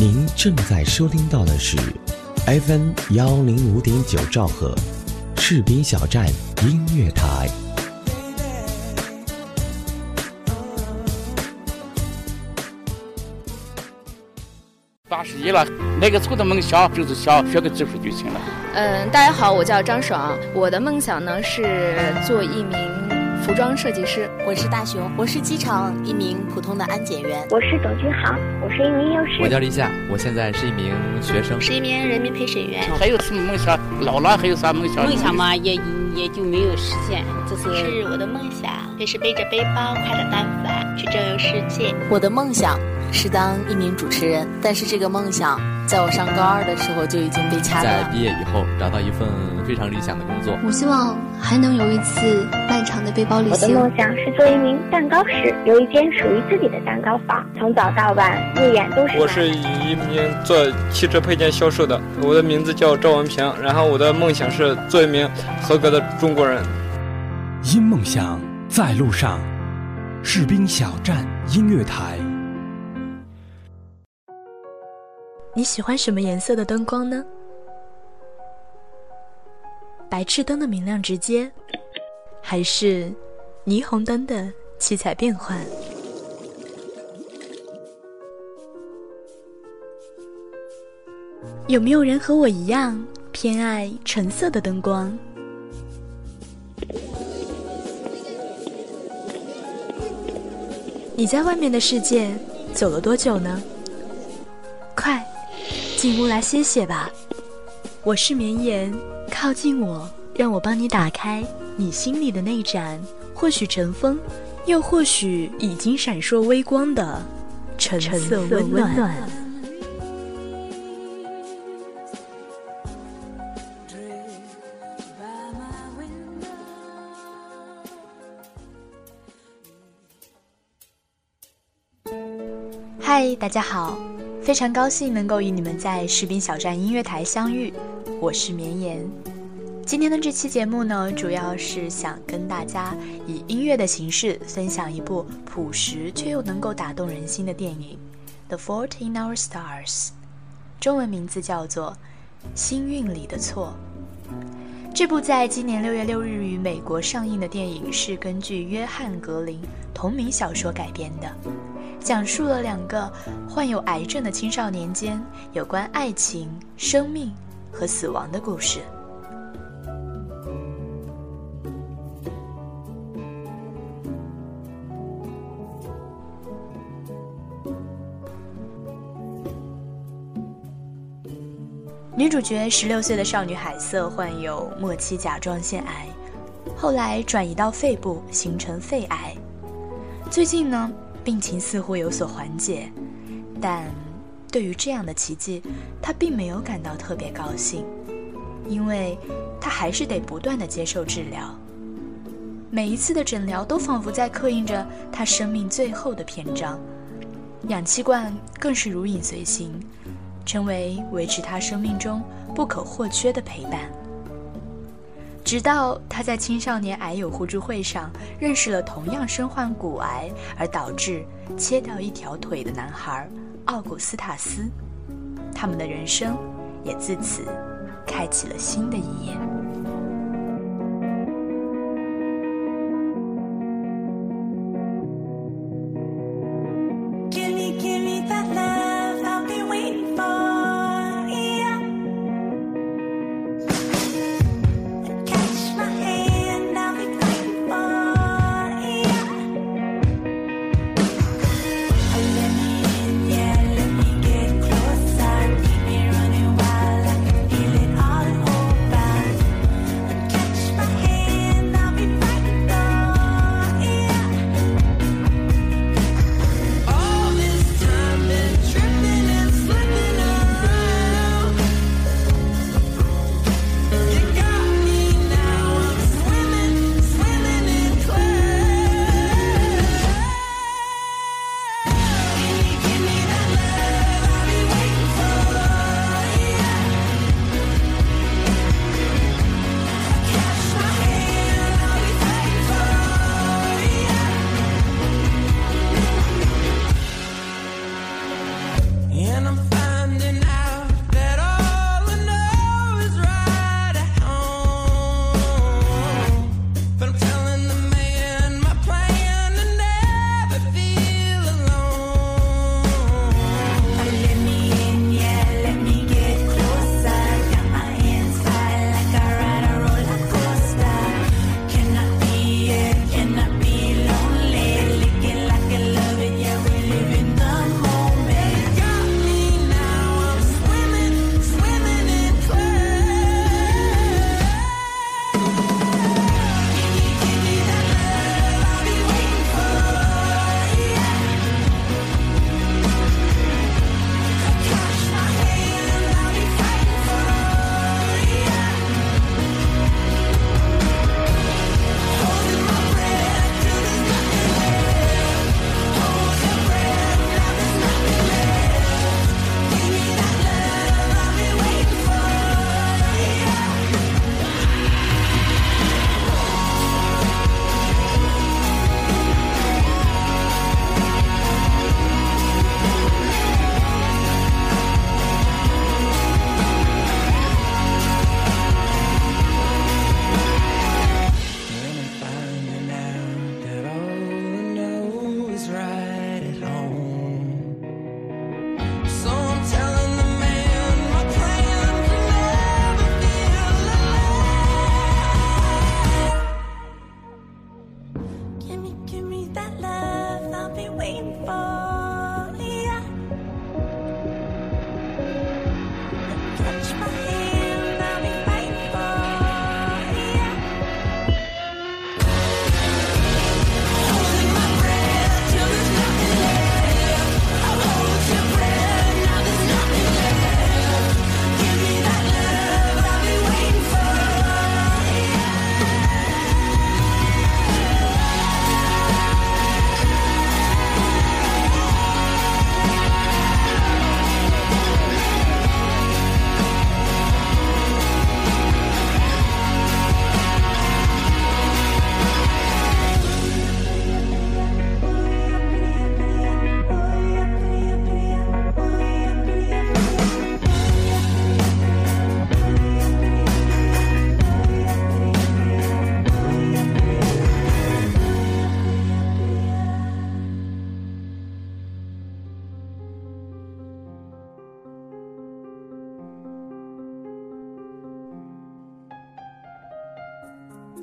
您正在收听到的是 FM 幺零五点九兆赫，赤兵小站音乐台。八十一了，那个时候的梦想就是想学个技术就行了。嗯，大家好，我叫张爽，我的梦想呢是做一名服装设计师。我是大熊，我是机场一名普通的安检员。我是董军航，我是一名幼师。我叫李夏，我现在是一名学生，是一名人民陪审员。还有什么梦想？老了还有啥梦想？梦想嘛，也也就没有实现。这是是我的梦想，就是背着背包，挎着单反去周游世界。我的梦想。是当一名主持人，但是这个梦想在我上高二的时候就已经被掐断。在毕业以后找到一份非常理想的工作。我希望还能有一次漫长的背包旅行。我的梦想是做一名蛋糕师，有一间属于自己的蛋糕房，从早到晚入眼都是。我是一名做汽车配件销售的，我的名字叫赵文平，然后我的梦想是做一名合格的中国人。因梦想在路上，士兵小站音乐台。你喜欢什么颜色的灯光呢？白炽灯的明亮直接，还是霓虹灯的七彩变幻？有没有人和我一样偏爱橙色的灯光？你在外面的世界走了多久呢？快！进屋来歇歇吧，我是绵延，靠近我，让我帮你打开你心里的那盏，或许尘封，又或许已经闪烁微光的橙色温暖。嗨，大家好。非常高兴能够与你们在士兵小站音乐台相遇，我是绵延。今天的这期节目呢，主要是想跟大家以音乐的形式分享一部朴实却又能够打动人心的电影《The Fault in Our Stars》，中文名字叫做《星运里的错》。这部在今年六月六日于美国上映的电影是根据约翰·格林同名小说改编的。讲述了两个患有癌症的青少年间有关爱情、生命和死亡的故事。女主角十六岁的少女海瑟患有末期甲状腺癌，后来转移到肺部，形成肺癌。最近呢？病情似乎有所缓解，但对于这样的奇迹，他并没有感到特别高兴，因为他还是得不断的接受治疗。每一次的诊疗都仿佛在刻印着他生命最后的篇章，氧气罐更是如影随形，成为维持他生命中不可或缺的陪伴。直到他在青少年癌友互助会上认识了同样身患骨癌而导致切掉一条腿的男孩奥古斯塔斯，他们的人生也自此开启了新的一页。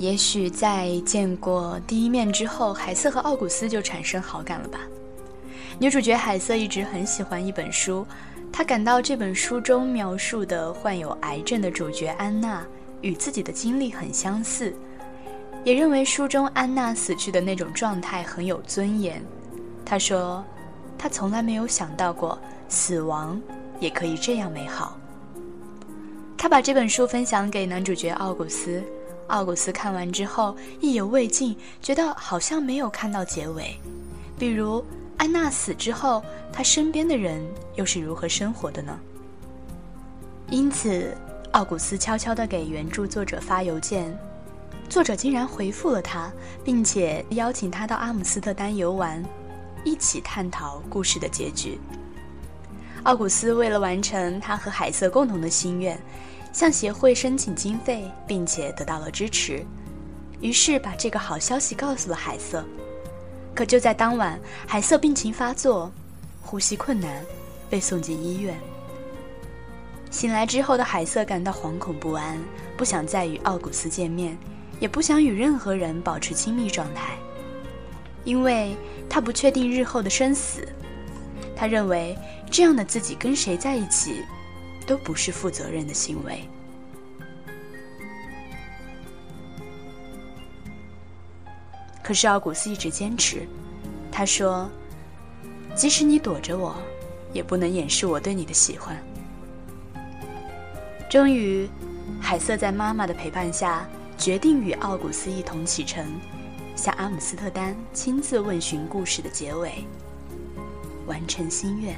也许在见过第一面之后，海瑟和奥古斯就产生好感了吧。女主角海瑟一直很喜欢一本书，她感到这本书中描述的患有癌症的主角安娜与自己的经历很相似，也认为书中安娜死去的那种状态很有尊严。她说，她从来没有想到过死亡也可以这样美好。她把这本书分享给男主角奥古斯。奥古斯看完之后意犹未尽，觉得好像没有看到结尾。比如安娜死之后，他身边的人又是如何生活的呢？因此，奥古斯悄悄地给原著作者发邮件，作者竟然回复了他，并且邀请他到阿姆斯特丹游玩，一起探讨故事的结局。奥古斯为了完成他和海瑟共同的心愿。向协会申请经费，并且得到了支持，于是把这个好消息告诉了海瑟。可就在当晚，海瑟病情发作，呼吸困难，被送进医院。醒来之后的海瑟感到惶恐不安，不想再与奥古斯见面，也不想与任何人保持亲密状态，因为他不确定日后的生死。他认为这样的自己跟谁在一起？都不是负责任的行为。可是奥古斯一直坚持，他说：“即使你躲着我，也不能掩饰我对你的喜欢。”终于，海瑟在妈妈的陪伴下，决定与奥古斯一同启程，向阿姆斯特丹亲自问询故事的结尾，完成心愿。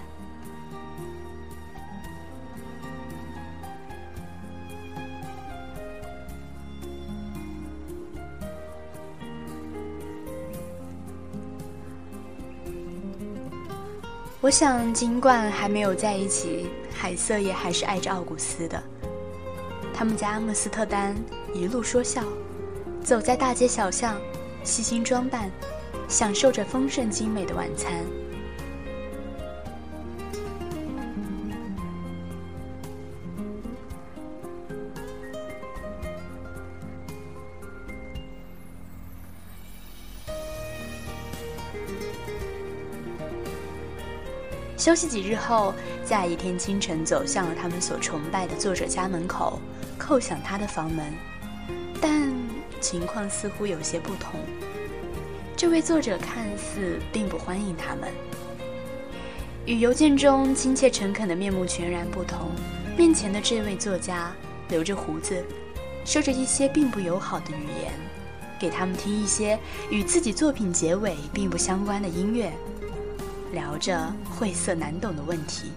我想，尽管还没有在一起，海瑟也还是爱着奥古斯的。他们在阿姆斯特丹一路说笑，走在大街小巷，细心装扮，享受着丰盛精美的晚餐。休息几日后，在一天清晨，走向了他们所崇拜的作者家门口，叩响他的房门。但情况似乎有些不同。这位作者看似并不欢迎他们，与邮件中亲切诚恳的面目全然不同。面前的这位作家留着胡子，说着一些并不友好的语言，给他们听一些与自己作品结尾并不相关的音乐。聊着晦涩难懂的问题，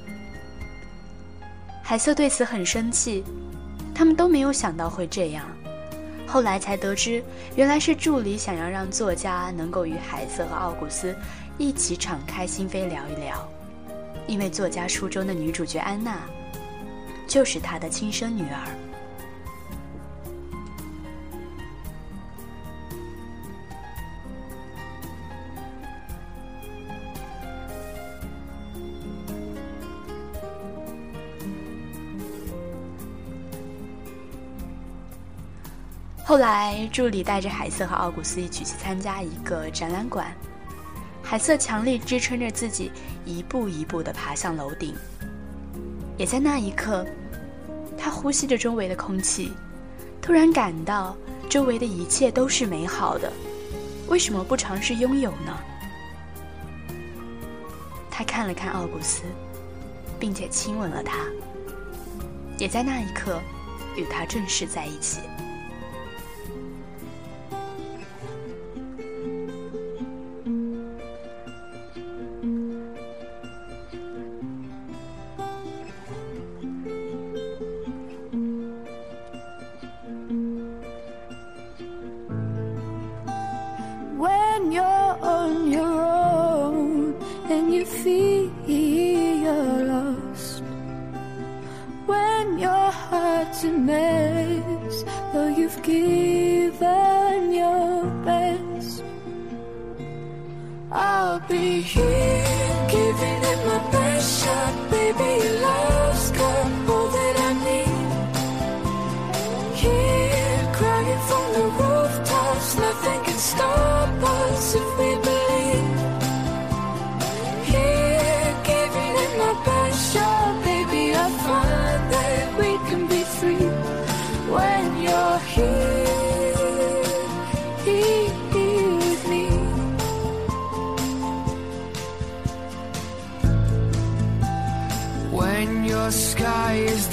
海瑟对此很生气。他们都没有想到会这样，后来才得知，原来是助理想要让作家能够与海瑟和奥古斯一起敞开心扉聊一聊，因为作家书中的女主角安娜，就是他的亲生女儿。后来，助理带着海瑟和奥古斯一起去参加一个展览馆。海瑟强力支撑着自己，一步一步地爬向楼顶。也在那一刻，他呼吸着周围的空气，突然感到周围的一切都是美好的。为什么不尝试拥有呢？他看了看奥古斯，并且亲吻了他。也在那一刻，与他正式在一起。My best shot, baby. Your love's got I need. Here, crying from the rooftops, nothing can stop us if we believe.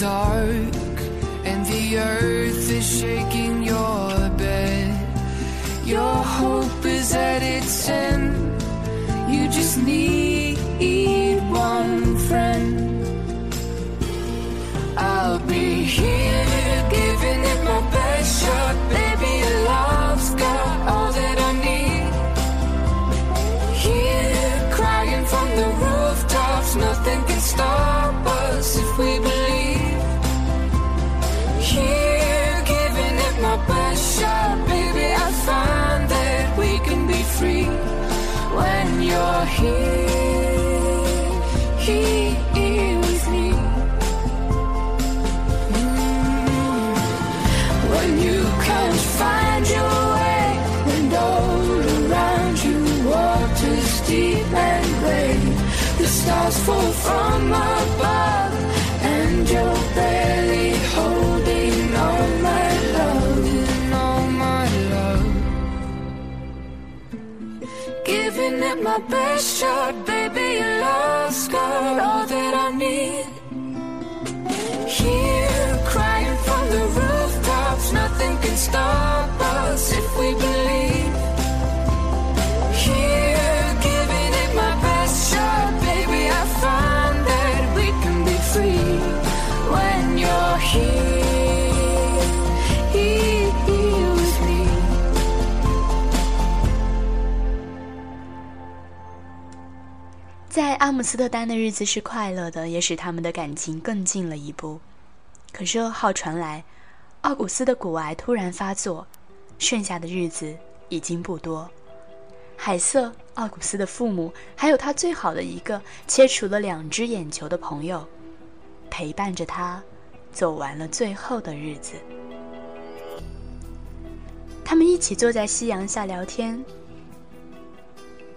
dark and the earth is shaking your bed. Your hope is at its end. You just need one friend. I'll be here. Giving it my best shot, baby, your love's got all that I need. Here, crying from the rooftops, nothing can stop us if we believe. 在阿姆斯特丹的日子是快乐的，也使他们的感情更近了一步。可是噩耗传来，奥古斯的骨癌突然发作，剩下的日子已经不多。海瑟、奥古斯的父母，还有他最好的一个切除了两只眼球的朋友，陪伴着他走完了最后的日子。他们一起坐在夕阳下聊天。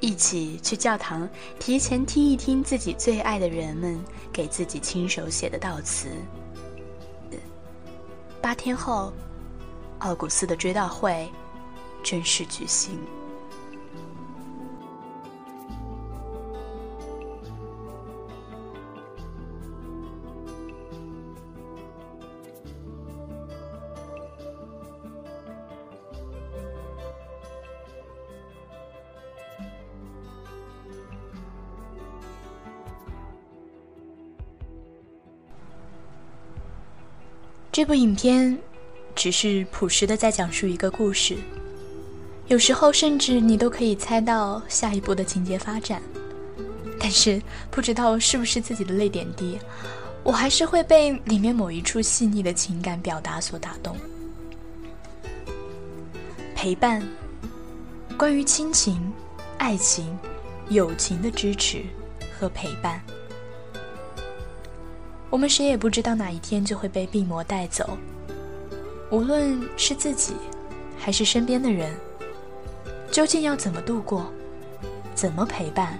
一起去教堂，提前听一听自己最爱的人们给自己亲手写的悼词。八天后，奥古斯的追悼会正式举行。这部影片只是朴实的在讲述一个故事，有时候甚至你都可以猜到下一步的情节发展，但是不知道是不是自己的泪点低，我还是会被里面某一处细腻的情感表达所打动。陪伴，关于亲情、爱情、友情的支持和陪伴。我们谁也不知道哪一天就会被病魔带走，无论是自己，还是身边的人，究竟要怎么度过，怎么陪伴，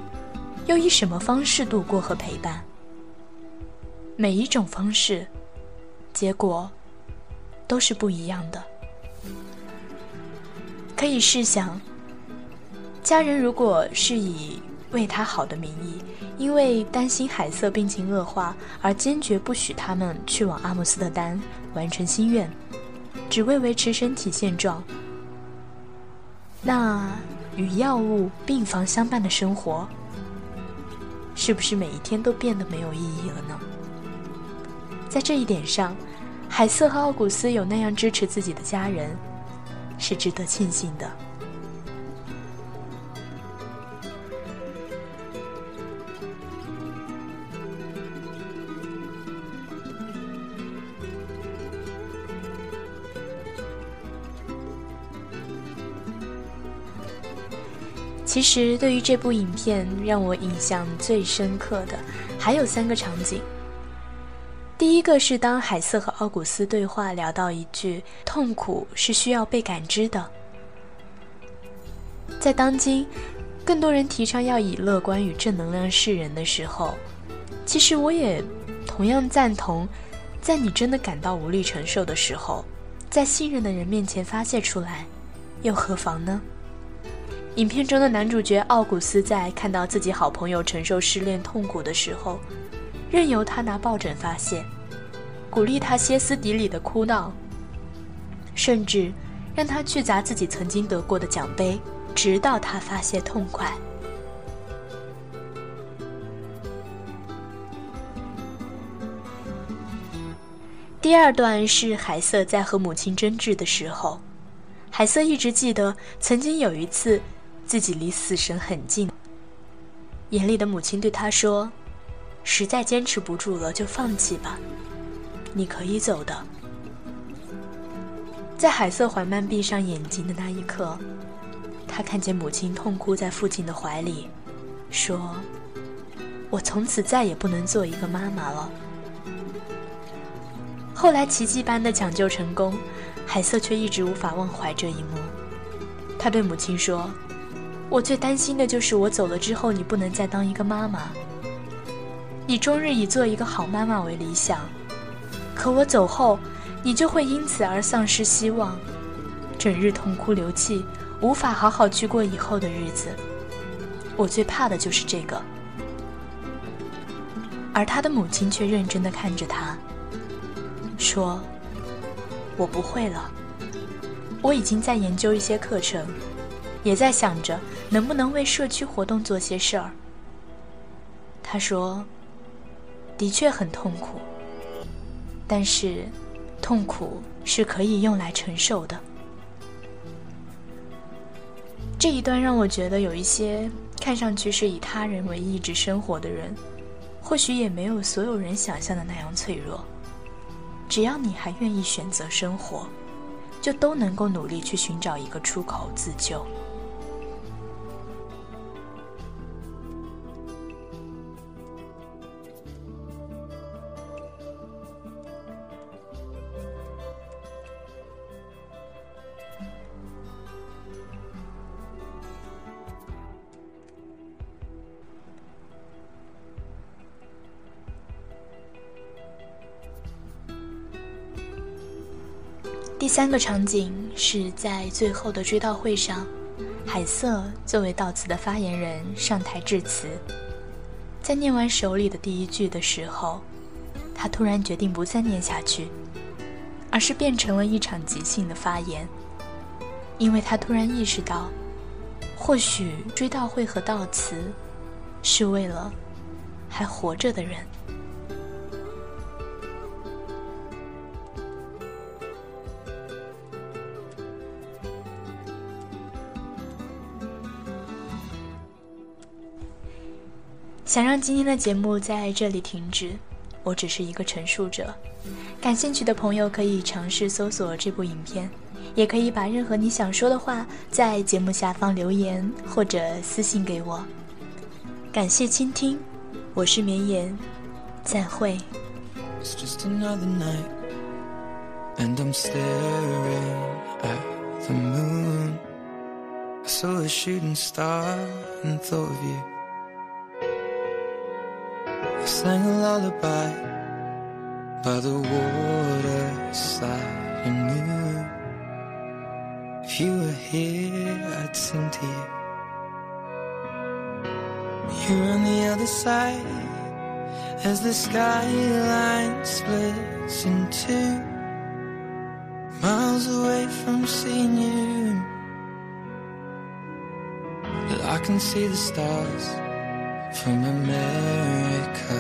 又以什么方式度过和陪伴。每一种方式，结果都是不一样的。可以试想，家人如果是以为他好的名义，因为担心海瑟病情恶化而坚决不许他们去往阿姆斯特丹完成心愿，只为维持身体现状，那与药物病房相伴的生活，是不是每一天都变得没有意义了呢？在这一点上，海瑟和奥古斯有那样支持自己的家人，是值得庆幸的。其实，对于这部影片，让我印象最深刻的还有三个场景。第一个是当海瑟和奥古斯对话聊到一句“痛苦是需要被感知的”，在当今更多人提倡要以乐观与正能量示人的时候，其实我也同样赞同，在你真的感到无力承受的时候，在信任的人面前发泄出来，又何妨呢？影片中的男主角奥古斯在看到自己好朋友承受失恋痛苦的时候，任由他拿抱枕发泄，鼓励他歇斯底里的哭闹，甚至让他去砸自己曾经得过的奖杯，直到他发泄痛快。第二段是海瑟在和母亲争执的时候，海瑟一直记得曾经有一次。自己离死神很近，眼里的母亲对他说：“实在坚持不住了，就放弃吧，你可以走的。”在海瑟缓慢闭上眼睛的那一刻，他看见母亲痛哭在父亲的怀里，说：“我从此再也不能做一个妈妈了。”后来奇迹般的抢救成功，海瑟却一直无法忘怀这一幕。他对母亲说。我最担心的就是我走了之后，你不能再当一个妈妈。你终日以做一个好妈妈为理想，可我走后，你就会因此而丧失希望，整日痛哭流涕，无法好好去过以后的日子。我最怕的就是这个。而他的母亲却认真地看着他，说：“我不会了，我已经在研究一些课程。”也在想着能不能为社区活动做些事儿。他说：“的确很痛苦，但是痛苦是可以用来承受的。”这一段让我觉得，有一些看上去是以他人为意志生活的人，或许也没有所有人想象的那样脆弱。只要你还愿意选择生活，就都能够努力去寻找一个出口自救。第三个场景是在最后的追悼会上，海瑟作为悼词的发言人上台致辞。在念完手里的第一句的时候，他突然决定不再念下去，而是变成了一场即兴的发言，因为他突然意识到，或许追悼会和悼词是为了还活着的人。想让今天的节目在这里停止，我只是一个陈述者。感兴趣的朋友可以尝试搜索这部影片，也可以把任何你想说的话在节目下方留言或者私信给我。感谢倾听，我是绵延，再会。I saw a shooting star and thought of you. I sang a lullaby by the waterside and knew if you were here, I'd sing to you. You're on the other side as the skyline splits in two, miles away from seeing you. But I can see the stars from America.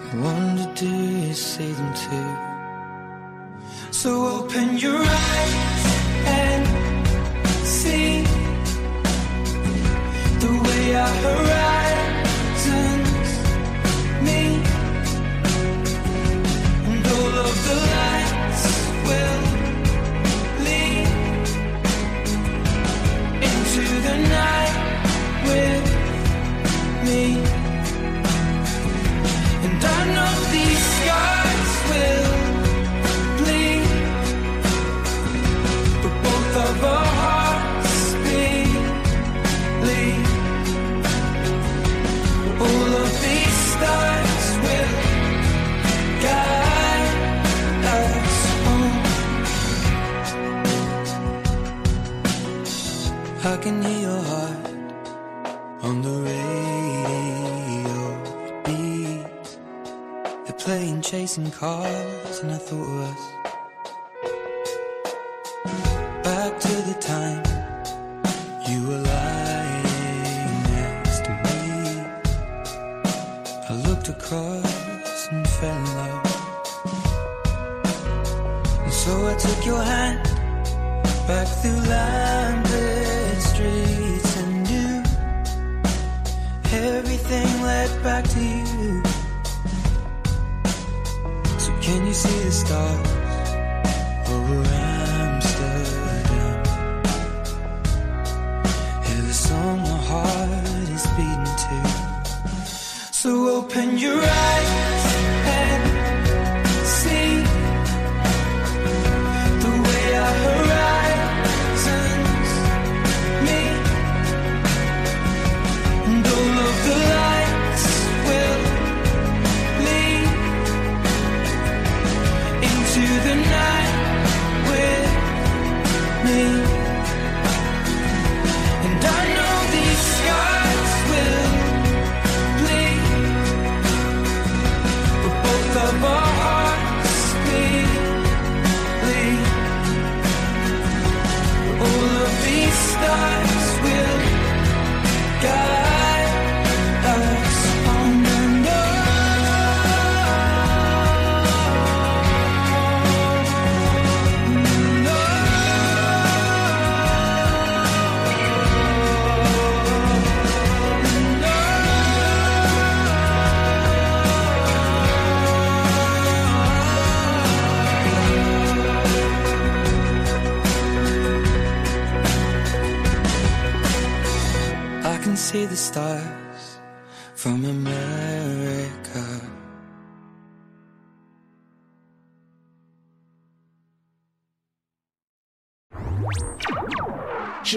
I wonder, do you see them too? So open your eyes and see the way our horizons meet, and all of the lights will lead into the night me. Back to you. So can you see the stars over Amsterdam? Hear the song my heart is beating to. So open your eyes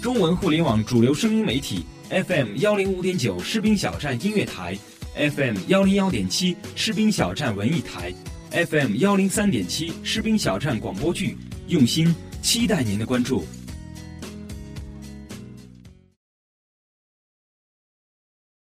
中文互联网主流声音媒体 FM 幺零五点九士兵小站音乐台，FM 幺零幺点七士兵小站文艺台，FM 幺零三点七士兵小站广播剧，用心期待您的关注。